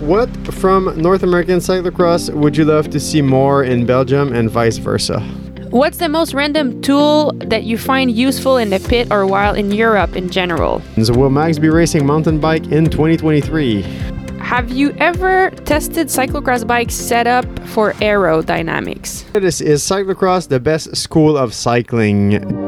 what from North American cyclocross would you love to see more in Belgium and vice versa? What's the most random tool that you find useful in the pit or while in Europe in general? So will Max be racing mountain bike in 2023? Have you ever tested cyclocross bike setup for aerodynamics? This is cyclocross the best school of cycling.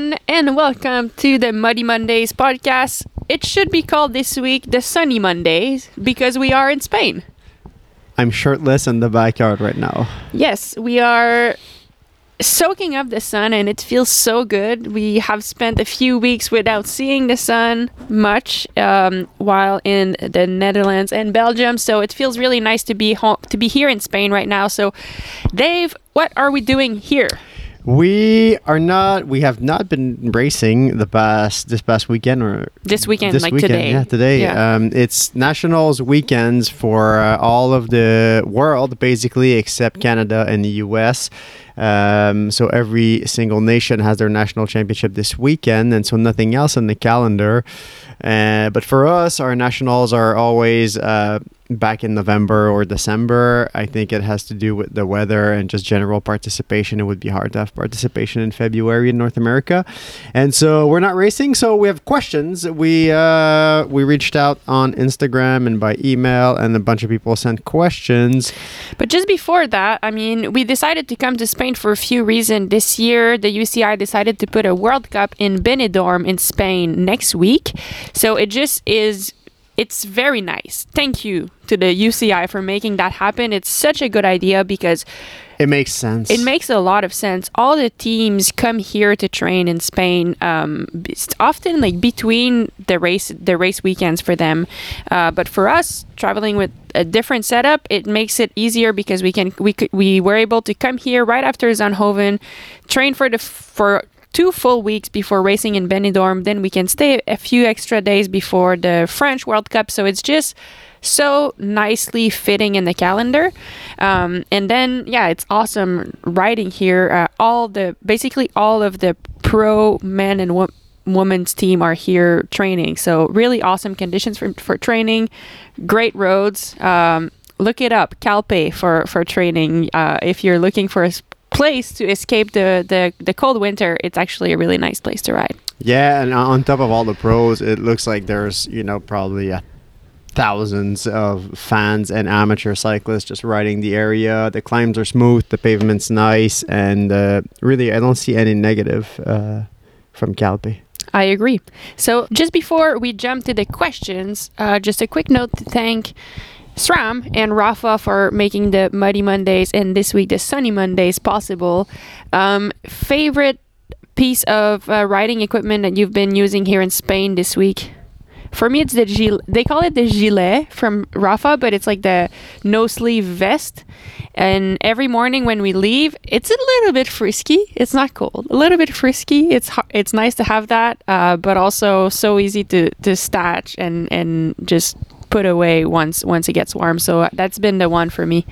Everyone, and welcome to the Muddy Mondays podcast. It should be called this week the Sunny Mondays because we are in Spain. I'm shirtless in the backyard right now. Yes, we are soaking up the sun and it feels so good. We have spent a few weeks without seeing the sun much um, while in the Netherlands and Belgium, so it feels really nice to be home, to be here in Spain right now. So, Dave, what are we doing here? We are not. We have not been racing the past this past weekend or This weekend, this like weekend. today. Yeah, today. Yeah. Um, it's nationals weekends for uh, all of the world, basically, except Canada and the U.S. Um, so every single nation has their national championship this weekend, and so nothing else on the calendar. Uh, but for us, our nationals are always uh, back in November or December. I think it has to do with the weather and just general participation. It would be hard to have participation in February in North America, and so we're not racing. So we have questions. We uh, we reached out on Instagram and by email, and a bunch of people sent questions. But just before that, I mean, we decided to come to Spain for a few reasons. This year, the UCI decided to put a World Cup in Benidorm in Spain next week. So it just is. It's very nice. Thank you to the UCI for making that happen. It's such a good idea because It makes sense. it makes a lot of sense. All the teams come here to train in Spain. Um, often like between the race the race weekends for them. Uh, but for us, traveling with a different setup, it makes it easier because we can we could we were able to come here right after Zandhoven, train for the for two full weeks before racing in Benidorm. Then we can stay a few extra days before the French World Cup. So it's just so nicely fitting in the calendar. Um, and then, yeah, it's awesome riding here. Uh, all the basically all of the pro men and wo- women's team are here training. So really awesome conditions for, for training, great roads. Um, look it up, Calpe for for training. Uh, if you're looking for a place to escape the, the the cold winter, it's actually a really nice place to ride. Yeah, and on top of all the pros, it looks like there's you know probably uh, thousands of fans and amateur cyclists just riding the area. The climbs are smooth, the pavement's nice, and uh, really I don't see any negative uh, from Calpe. I agree. So, just before we jump to the questions, uh, just a quick note to thank SRAM and Rapha for making the Muddy Mondays and this week the Sunny Mondays possible. Um, favorite piece of uh, riding equipment that you've been using here in Spain this week? For me, it's the gilet. They call it the gilet from Rapha, but it's like the no sleeve vest. And every morning when we leave, it's a little bit frisky. It's not cold. A little bit frisky. It's it's nice to have that, uh, but also so easy to to stash and and just put away once once it gets warm. So that's been the one for me.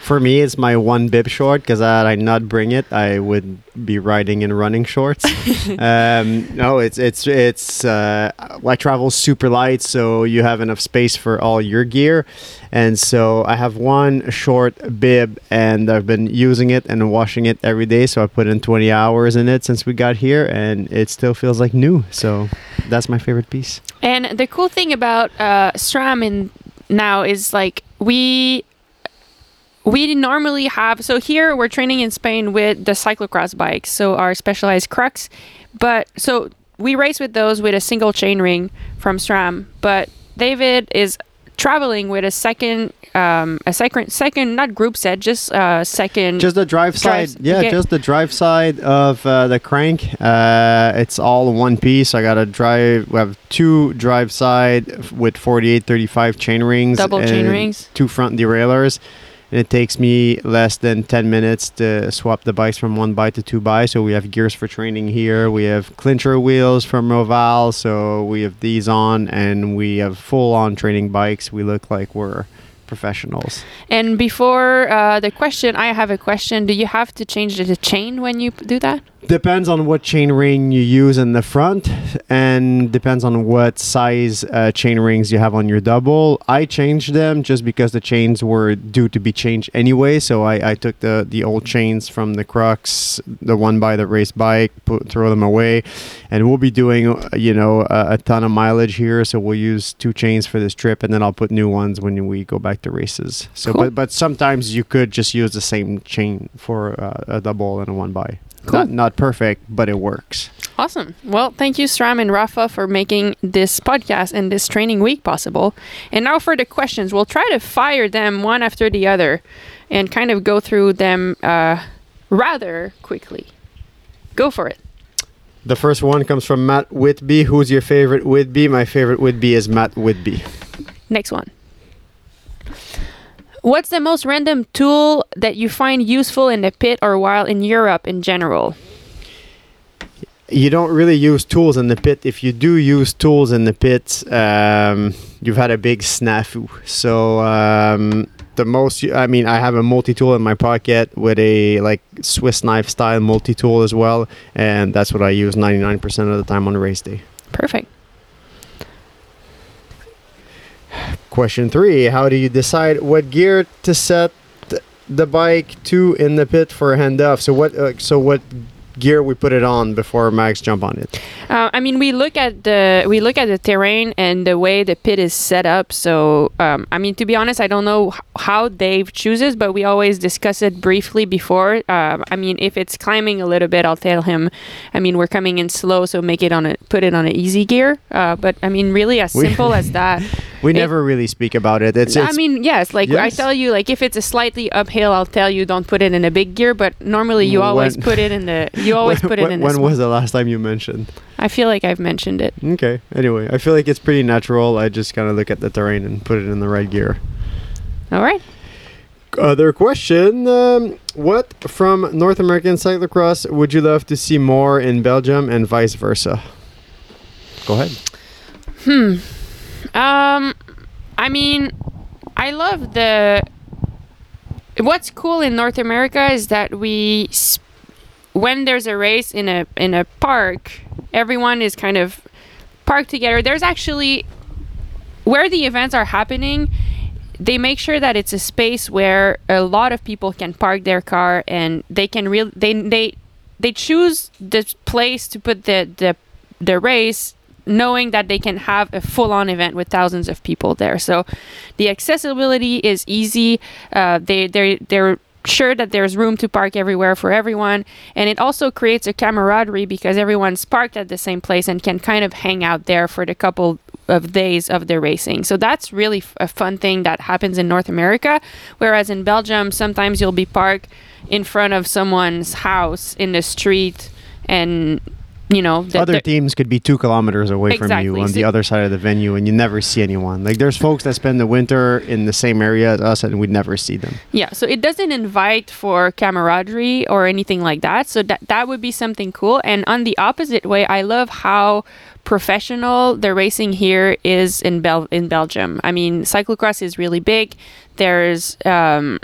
For me, it's my one bib short because had I not bring it, I would be riding in running shorts. um, no, it's it's it's uh, I travel super light, so you have enough space for all your gear, and so I have one short bib, and I've been using it and washing it every day. So I put in 20 hours in it since we got here, and it still feels like new. So that's my favorite piece. And the cool thing about uh, SRAM in now is like we we normally have so here we're training in Spain with the cyclocross bikes, so our specialized crux. But so we race with those with a single chain ring from SRAM. But David is traveling with a second um a second second not group set just uh second Just the drive side, Drive- yeah, okay. just the drive side of uh, the crank. Uh, it's all one piece. I got a drive. We have two drive side with 48, 35 chain rings, Double chain rings. two front derailleurs. And it takes me less than 10 minutes to swap the bikes from one bike to two bikes. So we have gears for training here. We have clincher wheels from Roval. So we have these on and we have full on training bikes. We look like we're professionals. And before uh, the question, I have a question. Do you have to change the chain when you do that? Depends on what chain ring you use in the front, and depends on what size uh, chain rings you have on your double. I changed them just because the chains were due to be changed anyway. So I, I took the the old chains from the Crux, the one by the race bike, put, throw them away, and we'll be doing you know a, a ton of mileage here. So we'll use two chains for this trip, and then I'll put new ones when we go back to races. So Cool. but but sometimes you could just use the same chain for uh, a double and a one by. Cool. Not not perfect, but it works. Awesome. Well, thank you, SRAM and Rapha, for making this podcast and this training week possible. And now for the questions. We'll try to fire them one after the other and kind of go through them uh, rather quickly. Go for it. The first one comes from Matt Whitby. Who's your favorite Whitby? My favorite Whitby is Matt Whitby. Next one. What's the most random tool that you find useful in the pit or while in Europe in general? You don't really use tools in the pit. If you do use tools in the pit, um, you've had a big snafu. So um, the most, I mean, I have a multi-tool in my pocket with a like Swiss knife style multi-tool as well, and that's what I use 99% of the time on race day. Perfect. Question three: How do you decide what gear to set the bike to in the pit for a handoff? So what? Uh, so what gear we put it on before Max jump on it? Uh, I mean, we look at the we look at the terrain and the way the pit is set up. So, um, I mean, to be honest, I don't know how Dave chooses, but we always discuss it briefly before. Uh, I mean, if it's climbing a little bit, I'll tell him. I mean, we're coming in slow, so make it on a put it on an easy gear. Uh, but I mean, really, as simple as that. We It- never really speak about it. It's, I mean, yes, like I tell you, like if it's a slightly uphill, I'll tell you don't put it in a big gear. But normally, you always put it in the you always when, put it when, in. the when was the last time you mentioned? I feel like I've mentioned it. Okay. Anyway, I feel like it's pretty natural. I just kind of look at the terrain and put it in the right gear. All right. Other question: um, What from North American cyclocross would you love to see more in Belgium and vice versa? Go ahead. Hmm. Um, I mean, I love the. What's cool in North America is that we, s- when there's a race in a in a park, everyone is kind of parked together. There's actually where the events are happening. They make sure that it's a space where a lot of people can park their car and they can real they they they choose the place to put the the the race knowing that they can have a full-on event with thousands of people there. So the accessibility is easy. Uh, they they they're sure that there's room to park everywhere for everyone. And it also creates a camaraderie because everyone's parked at the same place and can kind of hang out there for the couple of days of the racing. So that's really f- a fun thing that happens in north america. Whereas in belgium sometimes you'll be parked in front of someone's house in the street and you know the, Other teams could be two kilometers away from you on So- the other side of the venue, and you never see anyone. Like there's folks that spend the winter in the same area as us, and we'd never see them. Yeah, so it doesn't invite for camaraderie or anything like that. So that that would be something cool. And on the opposite way, I love how professional the racing here is in Bel in Belgium. I mean, cyclocross is really big. There's um,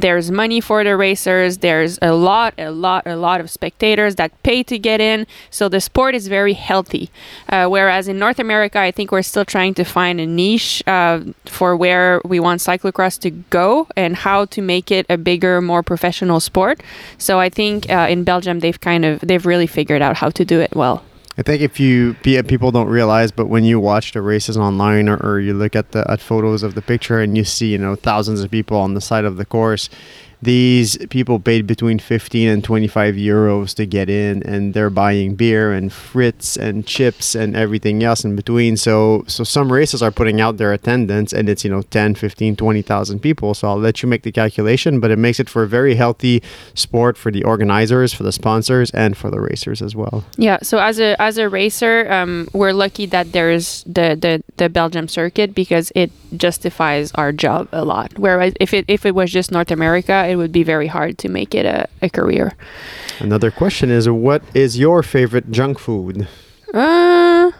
there's money for the racers. There's a lot, a lot, a lot of spectators that pay to get in. So the sport is very healthy. Uh, whereas in North America, I think we're still trying to find a niche uh, for where we want cyclocross to go and how to make it a bigger, more professional sport. So I think uh, in Belgium, they've kind of they've really figured out how to do it well. I think if you people don't realize, but when you watch the races online or, or you look at the at photos of the picture and you see you know thousands of people on the side of the course, these people paid between 15 and 25 euros to get in and they're buying beer and fritz and chips and everything else in between so so some races are putting out their attendance and it's you know 10 15 20,000 people so I'll let you make the calculation but it makes it for a very healthy sport for the organizers for the sponsors and for the racers as well Yeah. So as a as a racer, um, we're lucky that there's the, the the Belgium circuit because it justifies our job a lot. Whereas if it if it was just North America, it would be very hard to make it a, a career. Another question is what is your favorite junk food? Uh,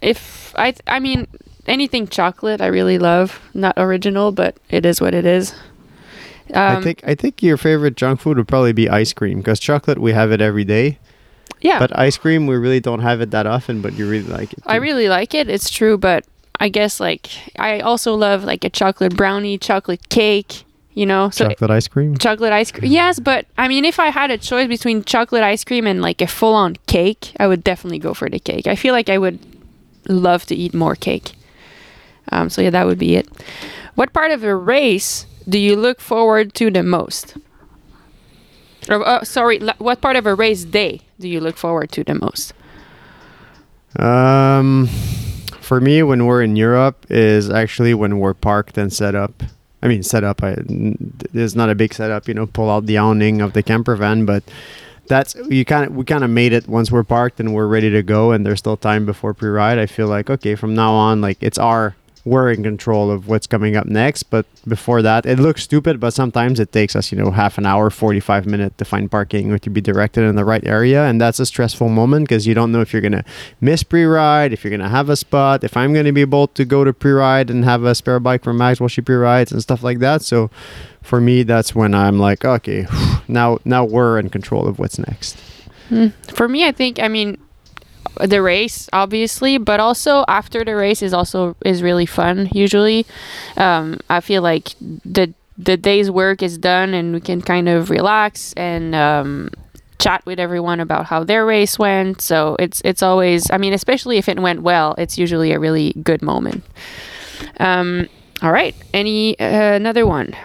if I th- I mean anything chocolate I really love. Not original, but it is what it is. I Um, think I think your favorite junk food would probably be ice cream because chocolate we have it every day, yeah, but ice cream we really don't have it that often. But you really like it. I really like it. It's true, but I guess like I also love like a chocolate brownie, chocolate cake. You know, so chocolate ice cream. chocolate ice cream. Yes, but I mean, if I had a choice between chocolate ice cream and like a full-on cake, I would definitely go for the cake. I feel like I would love to eat more cake. Um, so yeah, that would be it. What part of a race do you look forward to the most? Or, uh, sorry, what part of a race day do you look forward to the most? Um, for me, when we're in Europe, is actually when we're parked and set up. I mean, set up. I, there's not a big setup, you know. Pull out the awning of the camper van, but that's you kind of we kind of made it once we're parked and we're ready to go, and there's still time before pre-ride. I feel like okay, from now on, like it's our we're in control of what's coming up next. But before that, it looks stupid, but sometimes it takes us, you know, half an hour, 45 minutes to find parking or to be directed in the right area. And that's a stressful moment because you don't know if you're going to miss pre ride, if you're going to have a spot, if I'm going to be able to go to pre ride and have a spare bike for Max while she pre rides and stuff like that. So for me, that's when I'm like, okay, now, now we're in control of what's next. Hmm. For me, I think I mean the race obviously, but also after the race is also is really fun. Usually, um, I feel like the the day's work is done and we can kind of relax and um, chat with everyone about how their race went. So it's it's always I mean especially if it went well, it's usually a really good moment. Um, all right, any uh, another one.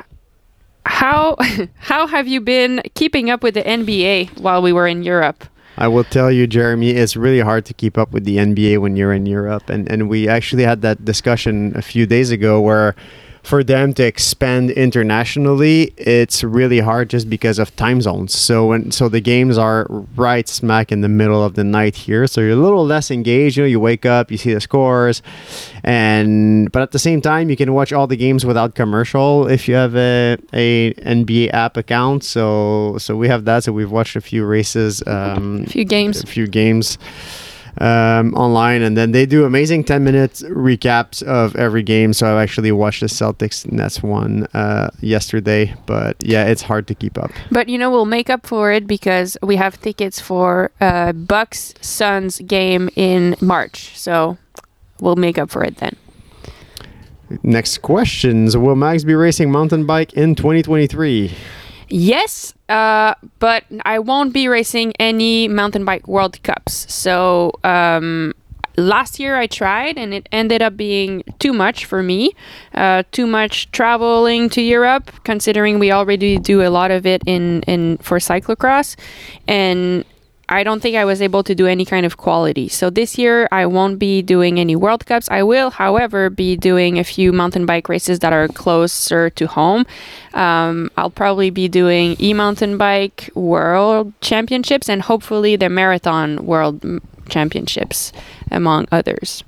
How how have you been keeping up with the NBA while we were in Europe? I will tell you, Jeremy, it's really hard to keep up with the NBA when you're in Europe. And, and we actually had that discussion a few days ago where for them to expand internationally, it's really hard just because of time zones. So when so the games are right smack in the middle of the night here, so you're a little less engaged. You know, you wake up, you see the scores, and but at the same time, you can watch all the games without commercial if you have a, a NBA app account. So so we have that. So we've watched a few races. Um, A few games. a few games um, online, and then they do amazing 10 minute recaps of every game. So I actually watched the Celtics Nets one uh, yesterday, but yeah, it's hard to keep up. But you know, we'll make up for it because we have tickets for uh, Bucks Suns game in March. So we'll make up for it then. Next questions: Will Max be racing mountain bike in 2023? Yes, uh, but I won't be racing any mountain bike World Cups. So um, last year I tried, and it ended up being too much for me. Uh, too much traveling to Europe, considering we already do a lot of it in in for cyclocross, and I don't think I was able to do any kind of quality. So this year I won't be doing any World Cups. I will, however, be doing a few mountain bike races that are closer to home. Um, I'll probably be doing e mountain bike world championships and hopefully the marathon world championships, among others.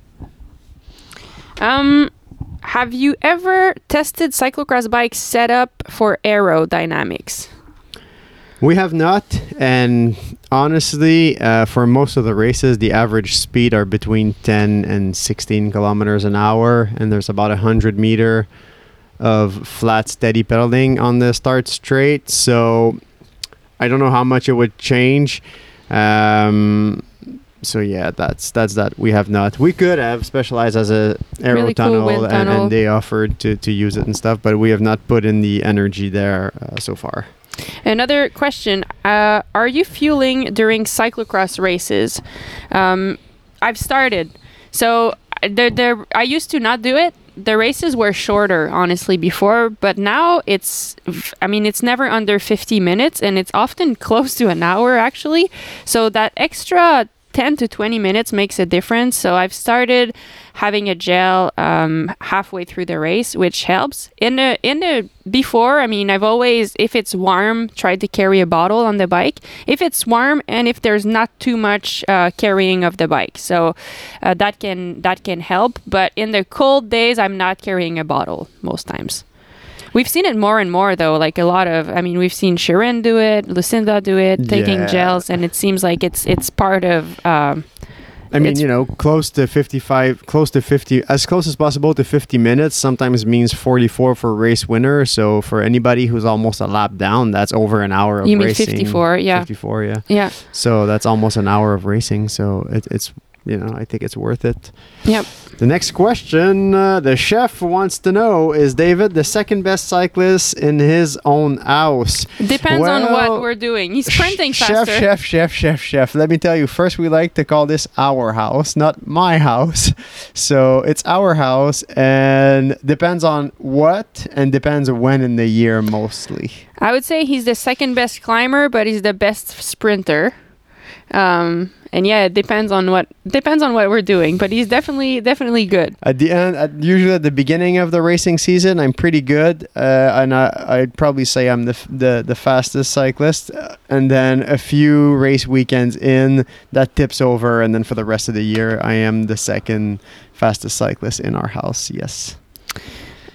Um, have you ever tested cyclocross bike setup for aerodynamics? We have not, and honestly, uh, for most of the races, the average speed are between 10 and 16 kilometers an hour, and there's about a hundred meter of flat, steady pedaling on the start straight. So I don't know how much it would change. Um, so yeah, that's that's that. We have not. We could have specialized as a aero Really cool tunnel, wind and, tunnel. and they offered to, to use it and stuff, but we have not put in the energy there uh, so far. Another question: uh, Are you fueling during cyclocross races? Um, I've started, so there, there. I used to not do it. The races were shorter, honestly, before, but now it's. I mean, it's never under 50 minutes, and it's often close to an hour, actually. So that extra 10 to 20 minutes makes a difference. So I've started having a gel um, halfway through the race, which helps. In the in the before, I mean, I've always if it's warm, tried to carry a bottle on the bike. If it's warm and if there's not too much uh, carrying of the bike, so uh, that can that can help. But in the cold days, I'm not carrying a bottle most times. We've seen it more and more though. Like a lot of, I mean, we've seen Sharon do it, Lucinda do it, taking Yeah. gels, and it seems like it's it's part of um, I mean, you know, close to 55, close to 50, as close as possible to 50 minutes sometimes means 44 for race winner. So for anybody who's almost a lap down, that's over an hour of You mean 54, yeah. 54, yeah. Yeah. So that's almost an hour of racing. So it, it's, you know, I think it's worth it. Yep. The next question uh, the chef wants to know is David the second best cyclist in his own house? Depends on what we're doing. He's sprinting chef, faster. Chef, chef, chef, chef. Let me tell you, first, we like to call this our house, not my house. So it's our house and depends on what and depends when in the year mostly. I would say he's the second best climber, but he's the best sprinter. Um, and yeah, it depends on what depends on what we're doing, but he's definitely definitely good. At the end, at, usually at the beginning of the racing season, I'm pretty good, uh, and I, I'd probably say I'm the, f- the the fastest cyclist. Uh, and then a few race weekends in, that tips over, and then for the rest of the year, I am the second fastest cyclist in our house. Yes.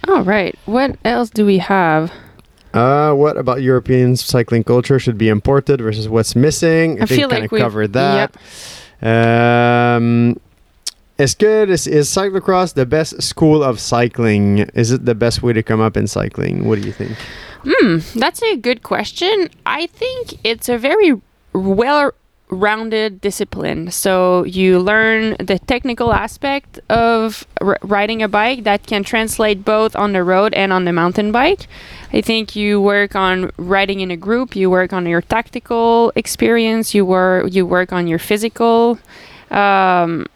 All right, what else do we have? Uh, what about European cycling culture should be imported versus what's missing? I think feel we kinda like we've- covered that. Um, is good. Is, is cyclocross the best school of cycling? Is it the best way to come up in cycling? What do you think? Hmm, that's a good question. I think it's a very well rounded discipline. So you learn the technical aspect of r- riding a bike that can translate both on the road and on the mountain bike. I think you work on riding in a group, you work on your tactical experience, you work you work on your physical um,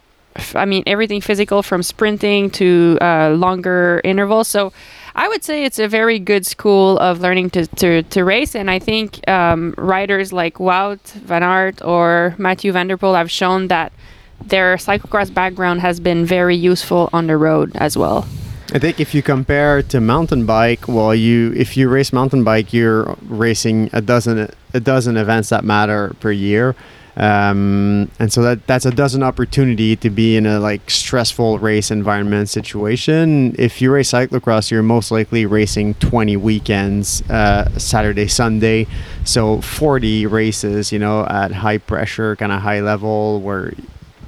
I mean, everything physical from sprinting to uh, longer intervals. So I would say it's a very good school of learning to, to, to race. And I think um, riders like Wout Van Aert or Mathieu Van Der Poel have shown that their cyclocross background has been very useful on the road as well. I think if you compare to mountain bike, well, you if you race mountain bike, you're racing a dozen a dozen events that matter per year, um, and so that that's a dozen opportunity to be in a like stressful race environment situation. If you race cyclocross, you're most likely racing 20 weekends, uh, Saturday, Sunday, so 40 races, you know, at high pressure, kind of high level, where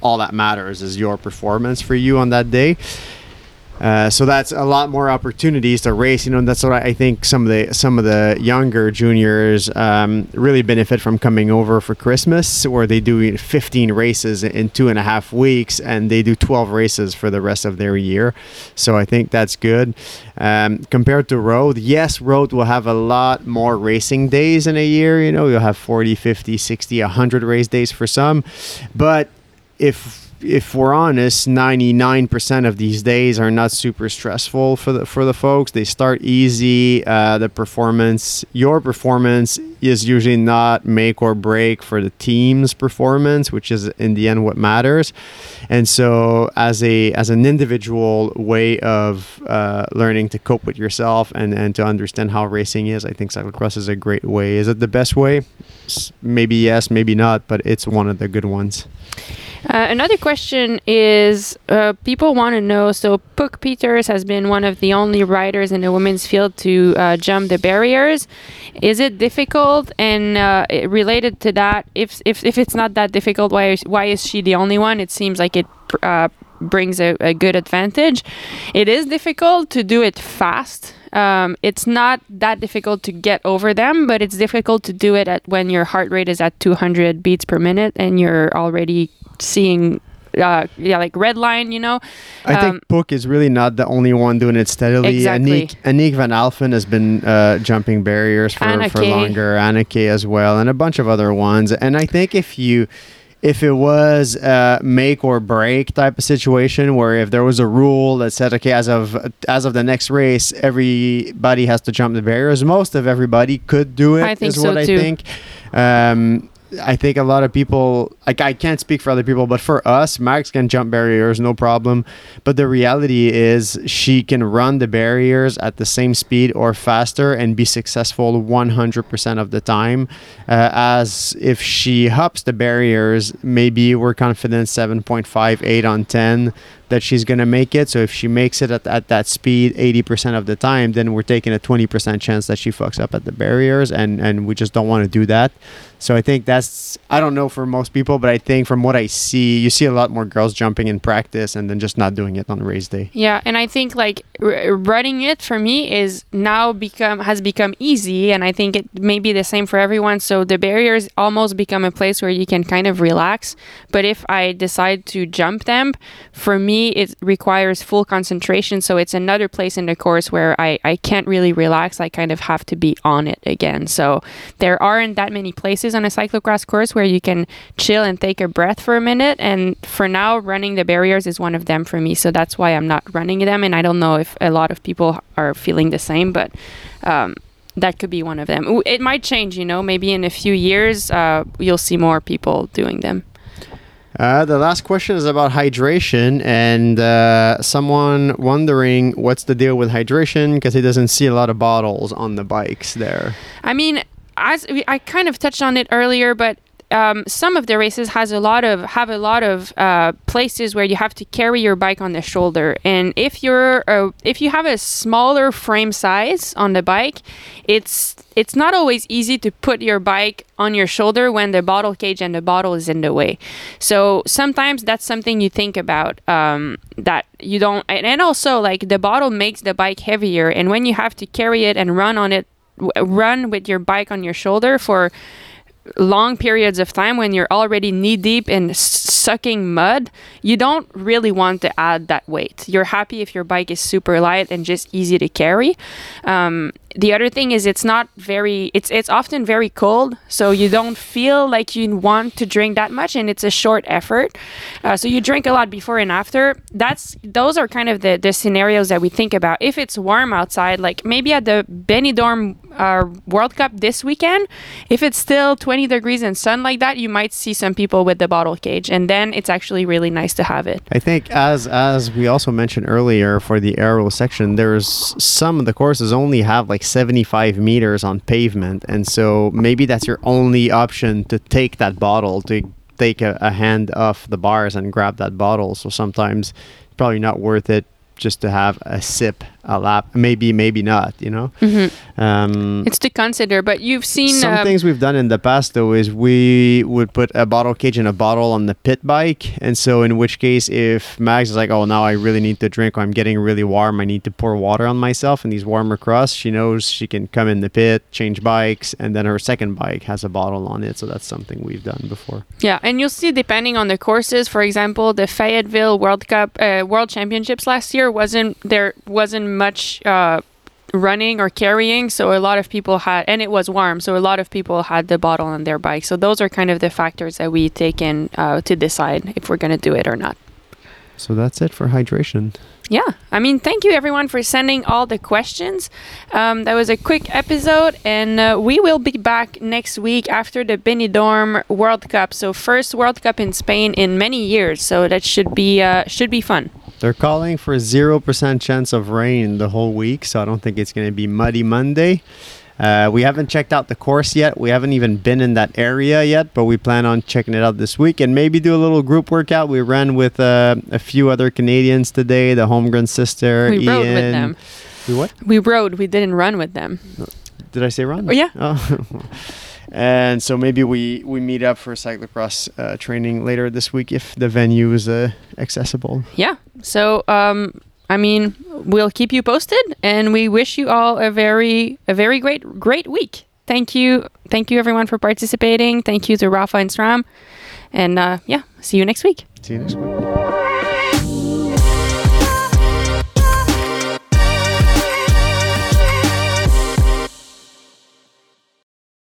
all that matters is your performance for you on that day. Uh, so that's a lot more opportunities to race. You know, that's what I, think some of the some of the younger juniors um, really benefit from coming over for Christmas, where they do 15 races in two and a half weeks, and they do 12 races for the rest of their year. So I think that's good. Um, compared to road, yes, road will have a lot more racing days in a year. You know, you'll have 40, 50, 60, 100 race days for some, but if if we're honest, 99% of these days are not super stressful for the for the folks. They start easy. Uh, the performance, your performance, is usually not make or break for the team's performance, which is in the end what matters. And so, as a as an individual way of uh, learning to cope with yourself and and to understand how racing is, I think cyclocross is a great way. Is it the best way? Maybe yes, maybe not, but it's one of the good ones. Uh, another question is uh, people want to know so Puck Peters has been one of the only riders in the women's field to uh, jump the barriers. Is it difficult? And uh, related to that, if, if, if it's not that difficult, why is, why is she the only one? It seems like it uh, brings a, a good advantage. It is difficult to do it fast. Um, it's not that difficult to get over them, but it's difficult to do it at when your heart rate is at 200 beats per minute and you're already seeing uh, yeah like red line you know I Um, think Puck is really not the only one doing it steadily. Exactly. Aniek, Aniek van Alphen has been uh, jumping barriers for, Anna for longer. Annika as well, and a bunch of other ones. And I think if you if it was a make or break type of situation where if there was a rule that said okay as of as of the next race everybody has to jump the barriers most of everybody could do it I think is so what I too. think um I think a lot of people like I can't speak for other people, but for us, Max can jump barriers, no problem. But the reality is she can run the barriers at the same speed or faster and be successful 100% of the time. Uh, as if she hops the barriers, maybe we're confident 7.5, 8 on 10, that she's going to make it. So if she makes it at, at that speed 80% of the time, then we're taking a 20% chance that she fucks up at the barriers, and, and we just don't want to do that. So I think that's I don't know for most people, but I think from what I see, you see a lot more girls jumping in practice and then just not doing it on race day. Yeah, and I think like r- running it for me is now become has become easy, and I think it may be the same for everyone. So the barriers almost become a place where you can kind of relax. But if I decide to jump them, for me it requires full concentration. So it's another place in the course where I I can't really relax. I kind of have to be on it again. So there aren't that many places on a cyclocross course where you can chill and take a breath for a minute. And for now, running the barriers is one of them for me. So that's why I'm not running them. And I don't know if a lot of people are feeling the same, but um, that could be one of them. It might change, you know, maybe in a few years, uh, you'll see more people doing them. Uh, the last question is about hydration, and uh, someone wondering what's the deal with hydration because he doesn't see a lot of bottles on the bikes there. I mean, as we, I kind of touched on it earlier, but um, some of the races has a lot of have a lot of uh, places where you have to carry your bike on the shoulder, and if you're uh, if you have a smaller frame size on the bike, it's it's not always easy to put your bike on your shoulder when the bottle cage and the bottle is in the way. So sometimes that's something you think about um, that you don't, and also like the bottle makes the bike heavier, and when you have to carry it and run on it run with your bike on your shoulder for long periods of time when you're already knee deep in sucking mud, you don't really want to add that weight. You're happy if your bike is super light and just easy to carry. Um, the other thing is it's not very it's it's often very cold so you don't feel like you want to drink that much and it's a short effort. Uh, so you drink a lot before and after. That's those are kind of the, the scenarios that we think about. If it's warm outside like maybe at the benidorm uh, world cup this weekend if it's still 20 degrees and sun like that you might see some people with the bottle cage and then it's actually really nice to have it. I think as as we also mentioned earlier for the aero section there's some of the courses only have like 75 meters on pavement. And so maybe that's your only option to take that bottle, to take a, a hand off the bars and grab that bottle. So sometimes it's probably not worth it just to have a sip a lap maybe maybe not you know? Mm-hmm. um, it's to consider but you've seen some uh, things we've done in the past though is we would put a bottle cage in a bottle on the pit bike. And so in which case if max is like oh now i really need to drink or i'm getting really warm i need to pour water on myself in these warmer crusts she knows she can come in the pit change bikes and then her second bike has a bottle on it. So that's something we've done before. Yeah and you'll see depending on the courses for example the fayetteville world cup uh, world championships last year wasn't there wasn't much uh, running or carrying so a lot of people had and it was warm so a lot of people had the bottle on their bike. So those are kind of the factors that we take in uh, to decide if we're going to do it or not. So that's it for hydration yeah i mean thank you everyone for sending all the questions. Um, that was a quick episode and uh, we will be back next week after the benidorm world cup. So first world cup in spain in many years so that should be uh, should be fun. They're calling for 0% chance of rain the whole week, so I don't think it's going to be muddy Monday. Uh, we haven't checked out the course yet. We haven't even been in that area yet, but we plan on checking it out this week and maybe do a little group workout. We ran with uh, a few other Canadians today, the Holmgren sister. We Ian. rode with them. We what? We rode. We didn't run with them. Did I say run? Oh, yeah. Oh. and so maybe we we meet up for cyclocross uh, training later this week if the venue is uh, accessible. Yeah. So um, I mean, we'll keep you posted, and we wish you all a very a very great great week. Thank you, thank you everyone for participating. Thank you to Rapha and SRAM, and uh, yeah, see you next week. See you next week.